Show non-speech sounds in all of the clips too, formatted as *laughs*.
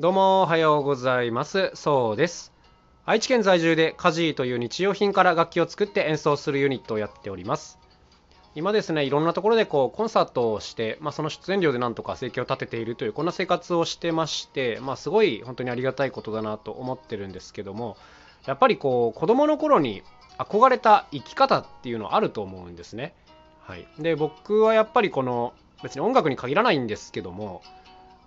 どうもおはようございます。そうです。愛知県在住でカジーという日用品から楽器を作って演奏するユニットをやっております。今ですねいろんなところでこうコンサートをして、まあ、その出演料でなんとか生計を立てているというこんな生活をしてまして、まあ、すごい本当にありがたいことだなと思ってるんですけどもやっぱりこう子供の頃に憧れた生き方っていうのあると思うんですね。はい、で僕はやっぱりこの別に音楽に限らないんですけども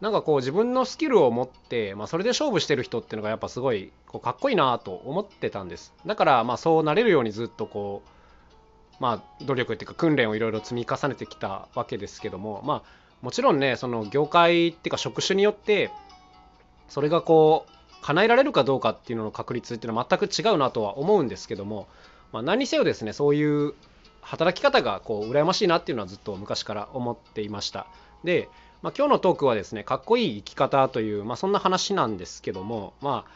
なんかこう自分のスキルを持って、まあ、それで勝負してる人っていうのがやっぱすごいこうかっこいいなと思ってたんです。だからまあそうなれるようにずっとこうまあ努力っていうか訓練をいろいろ積み重ねてきたわけですけどもまあもちろんねその業界っていうか職種によってそれがこう叶えられるかどうかっていうのの確率っていうのは全く違うなとは思うんですけども、まあ、何にせよですねそういう働き方がこう羨ましいなっていうのはずっと昔から思っていました。でまあ、今日のトークはですねかっこいい生き方という、まあ、そんな話なんですけどもまあ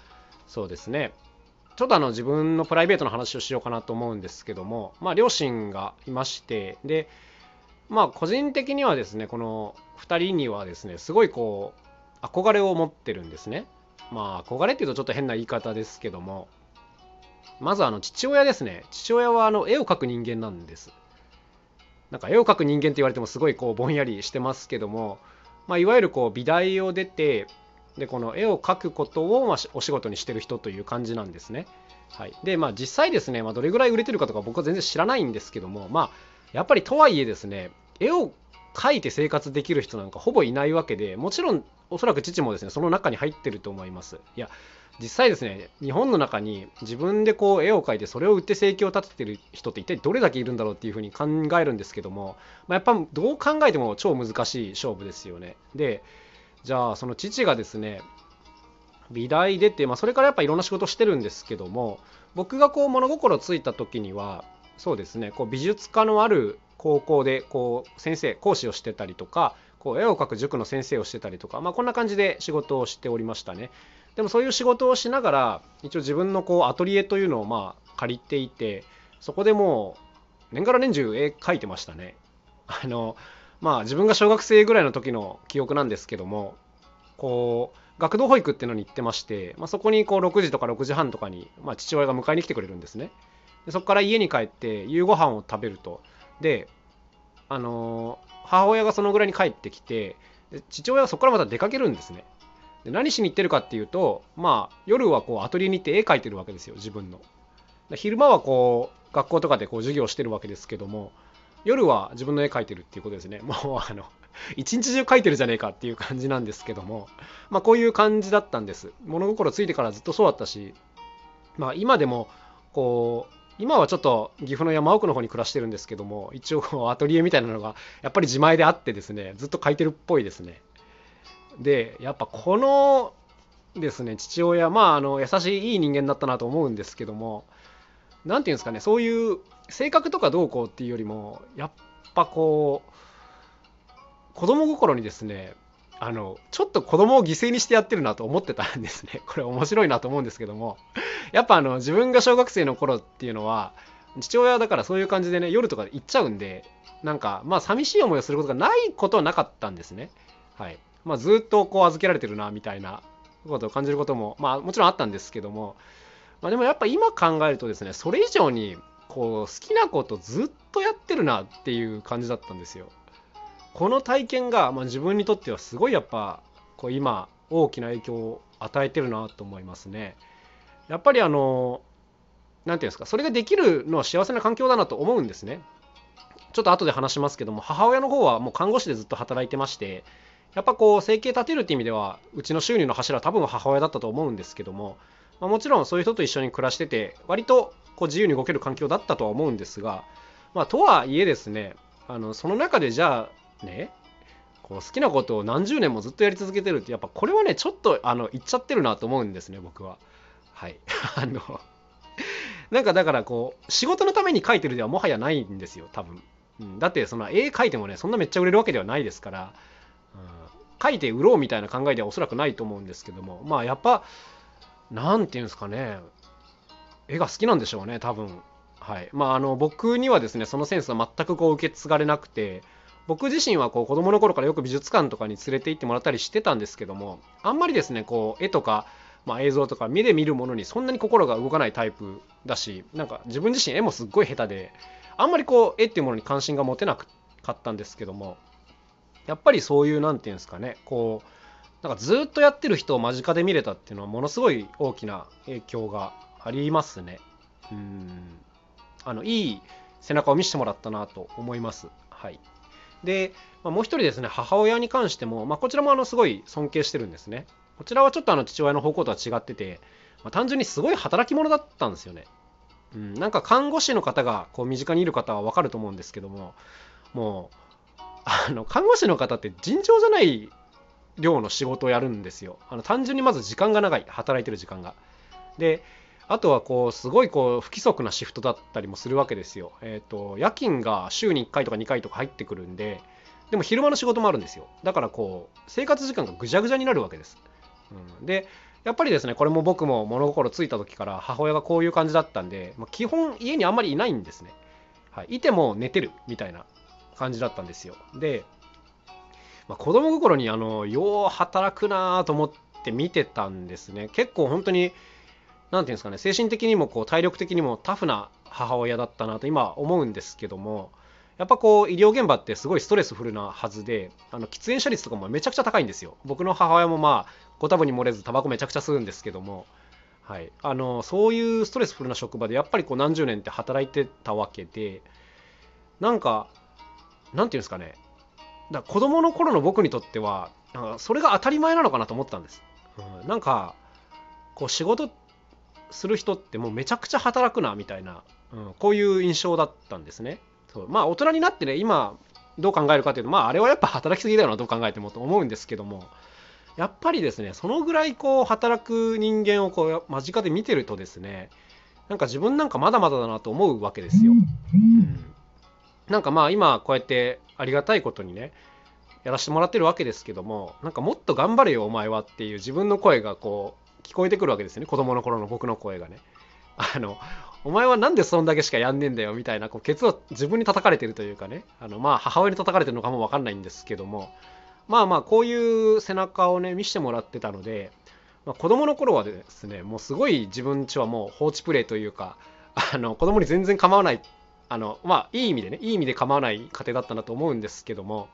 そうですね。ちょっとあの自分のプライベートの話をしようかなと思うんですけども、まあ、両親がいましてでまあ個人的にはですねこの2人にはですねすごいこう憧れを持ってるんですね。まあ憧れっていうとちょっと変な言い方ですけどもまずあの父親ですね。父親はあの絵を描く人間なんです。なんか絵を描く人間って言われてもすごいこうぼんやりしてますけども、まあ、いわゆるこう美大を出てでこの絵を描くことをまお仕事にしてる人という感じなんですね。はい、でまあ実際ですね、まあ、どれぐらい売れてるかとか僕は全然知らないんですけどもまあやっぱりとはいえですね絵を描いて生活できる人なんかほぼいないわけでもちろんおそらく父もですねその中に入ってると思います。いや実際ですね日本の中に自分でこう絵を描いてそれを売って生計を立ててる人って一体どれだけいるんだろうっていうふうに考えるんですけども、まあ、やっぱどう考えても超難しい勝負ですよね。でじゃあその父がですね美大出て、まあ、それからやっぱいろんな仕事してるんですけども僕がこう物心ついた時にはそうですねこう美術科のある高校でこう先生講師をしてたりとかこう絵を描く塾の先生をしてたりとか、まあ、こんな感じで仕事をしておりましたね。でもそういう仕事をしながら一応自分のこうアトリエというのをまあ借りていてそこでもう年がら年中絵描いてましたね。あのまあ自分が小学生ぐらいの時の記憶なんですけどもこう学童保育っていうのに行ってまして、まあ、そこにこう6時とか6時半とかに、まあ、父親が迎えに来てくれるんですね。でそこから家に帰って夕ご飯を食べると。であの母親がそのぐらいに帰ってきて父親はそこからまた出かけるんですね。で何しに行ってるかっていうとまあ夜はこうアトリエに行って絵描いてるわけですよ自分の。昼間はこう学校とかでこう授業してるわけですけども夜は自分の絵描いてるっていうことですね。*laughs* もうあの一日中描いてるじゃねえかっていう感じなんですけどもまあこういう感じだったんです。物心ついてからずっとそうだったしまあ今でもこう今はちょっと岐阜の山奥の方に暮らしてるんですけども一応アトリエみたいなのがやっぱり自前であってですねずっと描いてるっぽいですね。でやっぱこのですね父親まああの優しいいい人間だったなと思うんですけども何て言うんですかねそういう性格とかどうこうっていうよりもやっぱこう子供心にですねあのちょっと子供を犠牲にしてやってるなと思ってたんですね。*laughs* これ面白いなと思うんですけどもやっぱあの自分が小学生の頃っていうのは父親だからそういう感じでね夜とか行っちゃうんでなんかまあ寂しい思いをすることがないことはなかったんですね。はい。まあ、ずっとこう預けられてるなみたいなことを感じることも、まあ、もちろんあったんですけども、まあ、でもやっぱ今考えるとですねそれ以上にこう好きなことずっとやってるなっていう感じだったんですよ。この体験が、まあ、自分にとってはすごいやっぱこう今大きな影響を与えてるなと思いますね。やっぱりあの何て言うんですかそれができるのは幸せな環境だなと思うんですね。ちょっと後で話しますけども母親の方はもう看護師でずっと働いてましてやっぱこう生計立てるって意味ではうちの収入の柱は多分母親だったと思うんですけども、まあ、もちろんそういう人と一緒に暮らしてて割とこう自由に動ける環境だったとは思うんですが、まあ、とはいえですねあのその中でじゃあねこう好きなことを何十年もずっとやり続けてるってやっぱこれはねちょっとあの言っちゃってるなと思うんですね僕は。はい *laughs* あのなんかだからこう仕事のために書いてるではもはやないんですよ多分。うん、だってその絵描いてもねそんなめっちゃ売れるわけではないですから書いて売ろうみたいな考えではおそらくないと思うんですけども。まあやっぱ何て言うんですかね。絵が好きなんでしょうね多分。はい。まああの僕にはですねそのセンスは全くこう受け継がれなくて僕自身はこう子供の頃からよく美術館とかに連れて行ってもらったりしてたんですけどもあんまりですねこう絵とか、まあ、映像とか目で見るものにそんなに心が動かないタイプだしなんか自分自身絵もすっごい下手であんまりこう絵っていうものに関心が持てなかったんですけどもやっぱりそういう何て言うんですかねこうなんかずっとやってる人を間近で見れたっていうのはものすごい大きな影響がありますね。うんあのいい背中を見せてもらったなと思います。はい、で、まあ、もう一人ですね母親に関しても、まあ、こちらもあのすごい尊敬してるんですね。こちらはちょっとあの父親の方向とは違ってて、まあ、単純にすごい働き者だったんですよね。うん、なんか看護師の方がこう身近にいる方は分かると思うんですけどももうあの看護師の方って尋常じゃない量の仕事をやるんですよ。あの単純にまず時間が長い働いてる時間が。であとはこうすごいこう不規則なシフトだったりもするわけですよ。えっ、ー、と夜勤が週に1回とか2回とか入ってくるんででも昼間の仕事もあるんですよ。だからこう生活時間がぐちゃぐちゃになるわけです。うん、でやっぱりですねこれも僕も物心ついた時から母親がこういう感じだったんで、まあ、基本家にあんまりいないんですね。はい、いても寝てるみたいな感じだったんですよ。で、まあ、子供心にあのよう働くなと思って見てたんですね。結構本当に何て言うんですかね精神的にもこう体力的にもタフな母親だったなと今思うんですけどもやっぱこう医療現場ってすごいストレスフルなはずであの喫煙者率とかもめちゃくちゃ高いんですよ僕の母親もまあご多分に漏れずタバコめちゃくちゃ吸うんですけどもはい、あのそういうストレスフルな職場でやっぱりこう何十年って働いてたわけでなんかなんていうんですかね。だ子供の頃の僕にとってはなんかそれが当たり前なのかなと思ったんです、うん、なんかこう仕事する人ってもうめちゃくちゃ働くなみたいな、うん、こういう印象だったんですね。そう。まあ大人になってね今どう考えるかというとまああれはやっぱ働きすぎだよなどう考えてもと思うんですけどもやっぱりですねそのぐらいこう働く人間をこう間近で見てるとですねなんか自分なんかまだまだだなと思うわけですよ。うん、なんかまあ今こうやってありがたいことにねやらせてもらってるわけですけどもなんかもっと頑張れよお前はっていう自分の声がこう聞こえてくるわけですよね。子供の頃の僕の声がね。*laughs* あのお前はなんでそんだけしかやんねえんだよみたいなこうケツを自分に叩かれてるというかね。あのまあ母親に叩かれてるのかもわかんないんですけども。まあまあこういう背中をね見せてもらってたので、まあ、子供の頃はですねもうすごい自分ちはもう放置プレイというかあの子供に全然構わないあのまあいい意味でねいい意味で構わない家庭だったなと思うんですけども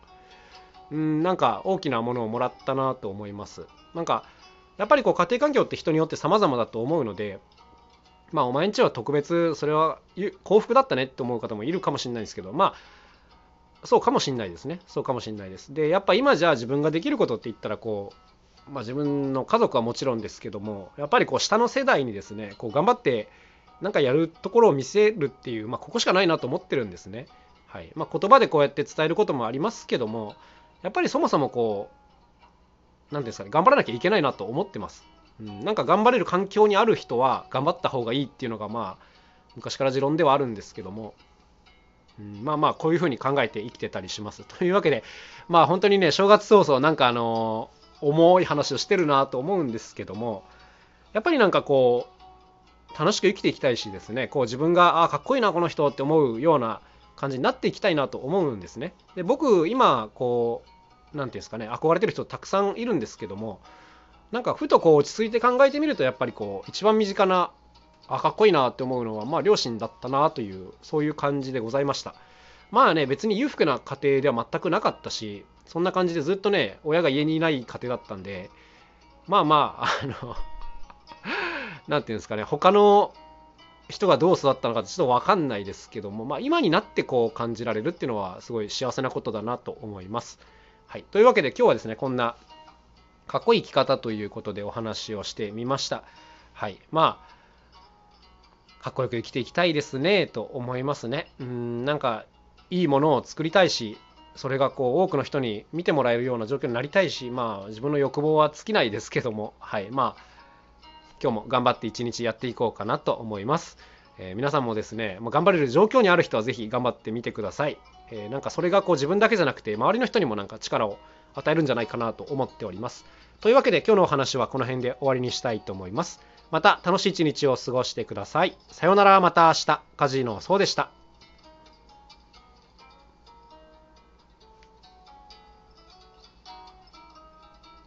うんなんか大きなものをもらったなと思いますなんかやっぱりこう家庭環境って人によって様々だと思うのでまあお前んちは特別それは幸福だったねって思う方もいるかもしれないですけどまあそうかもしんないですね。そうかもしんないです。で、やっぱ今じゃあ自分ができることって言ったら、こう、まあ、自分の家族はもちろんですけども、やっぱりこう下の世代にですね、こう頑張ってなんかやるところを見せるっていう、まあ、ここしかないなと思ってるんですね。はいまあ、言葉でこうやって伝えることもありますけども、やっぱりそもそもこう、なんですかね、頑張らなきゃいけないなと思ってます。うん、なんか頑張れる環境にある人は頑張った方がいいっていうのがまあ昔から持論ではあるんですけどもうん、まあまあこういうふうに考えて生きてたりします。*laughs* というわけでまあ本当にね正月早々なんかあの重い話をしてるなと思うんですけどもやっぱりなんかこう楽しく生きていきたいしですねこう自分があかっこいいなこの人って思うような感じになっていきたいなと思うんですね。で僕今こう何て言うんですかね憧れてる人たくさんいるんですけどもなんかふとこう落ち着いて考えてみるとやっぱりこう一番身近なあかっこいいなって思うのは、まあ、両親だったなというそういう感じでございましたまあね別に裕福な家庭では全くなかったしそんな感じでずっとね親が家にいない家庭だったんでまあまああの何て言うんですかね他の人がどう育ったのかちょっと分かんないですけども、まあ、今になってこう感じられるっていうのはすごい幸せなことだなと思います。はい、というわけで今日はですねこんなかっこいい生き方ということでお話をしてみました。はい、まあかっこよく生きていきたいですねと思いますね。うんなんかいいものを作りたいしそれがこう多くの人に見てもらえるような状況になりたいしまあ自分の欲望は尽きないですけどもはいまあ今日も頑張って一日やっていこうかなと思います。えー、皆さんもですね、まあ、頑張れる状況にある人はぜひ頑張ってみてください。えー、なんかそれがこう自分だけじゃなくて周りの人にもなんか力を与えるんじゃないかなと思っております。というわけで今日のお話はこの辺で終わりにしたいと思います。また楽しい一日を過ごしてください。さようならまた明日。カジノそうでした。